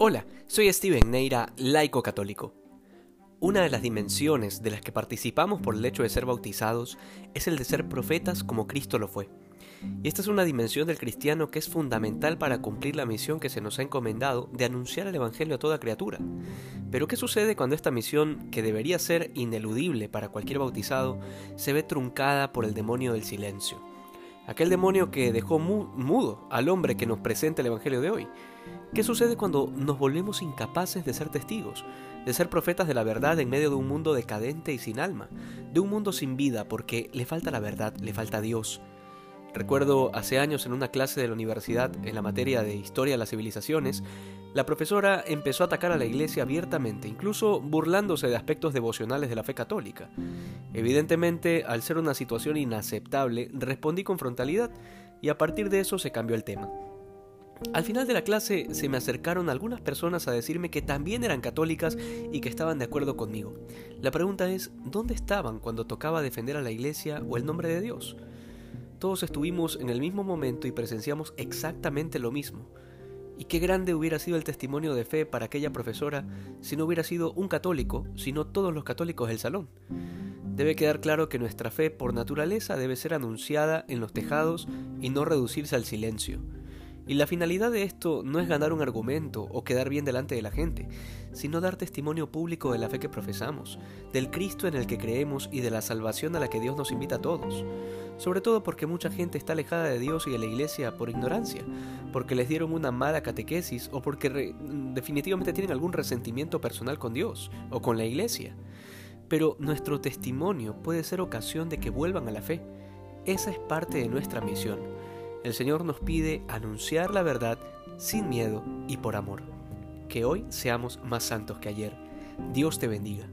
Hola, soy Steven Neira, laico católico. Una de las dimensiones de las que participamos por el hecho de ser bautizados es el de ser profetas como Cristo lo fue. Y esta es una dimensión del cristiano que es fundamental para cumplir la misión que se nos ha encomendado de anunciar el Evangelio a toda criatura. Pero ¿qué sucede cuando esta misión, que debería ser ineludible para cualquier bautizado, se ve truncada por el demonio del silencio? Aquel demonio que dejó mudo al hombre que nos presenta el Evangelio de hoy ¿Qué sucede cuando nos volvemos incapaces de ser testigos, de ser profetas de la verdad en medio de un mundo decadente y sin alma, de un mundo sin vida porque le falta la verdad, le falta Dios? Recuerdo hace años en una clase de la universidad en la materia de historia de las civilizaciones, la profesora empezó a atacar a la iglesia abiertamente, incluso burlándose de aspectos devocionales de la fe católica. Evidentemente, al ser una situación inaceptable, respondí con frontalidad y a partir de eso se cambió el tema. Al final de la clase se me acercaron algunas personas a decirme que también eran católicas y que estaban de acuerdo conmigo. La pregunta es, ¿dónde estaban cuando tocaba defender a la iglesia o el nombre de Dios? Todos estuvimos en el mismo momento y presenciamos exactamente lo mismo. Y qué grande hubiera sido el testimonio de fe para aquella profesora si no hubiera sido un católico, sino todos los católicos del salón. Debe quedar claro que nuestra fe por naturaleza debe ser anunciada en los tejados y no reducirse al silencio. Y la finalidad de esto no es ganar un argumento o quedar bien delante de la gente, sino dar testimonio público de la fe que profesamos, del Cristo en el que creemos y de la salvación a la que Dios nos invita a todos. Sobre todo porque mucha gente está alejada de Dios y de la iglesia por ignorancia, porque les dieron una mala catequesis o porque definitivamente tienen algún resentimiento personal con Dios o con la iglesia. Pero nuestro testimonio puede ser ocasión de que vuelvan a la fe. Esa es parte de nuestra misión el Señor nos pide anunciar la verdad sin miedo y por amor. Que hoy seamos más santos que ayer. Dios te bendiga.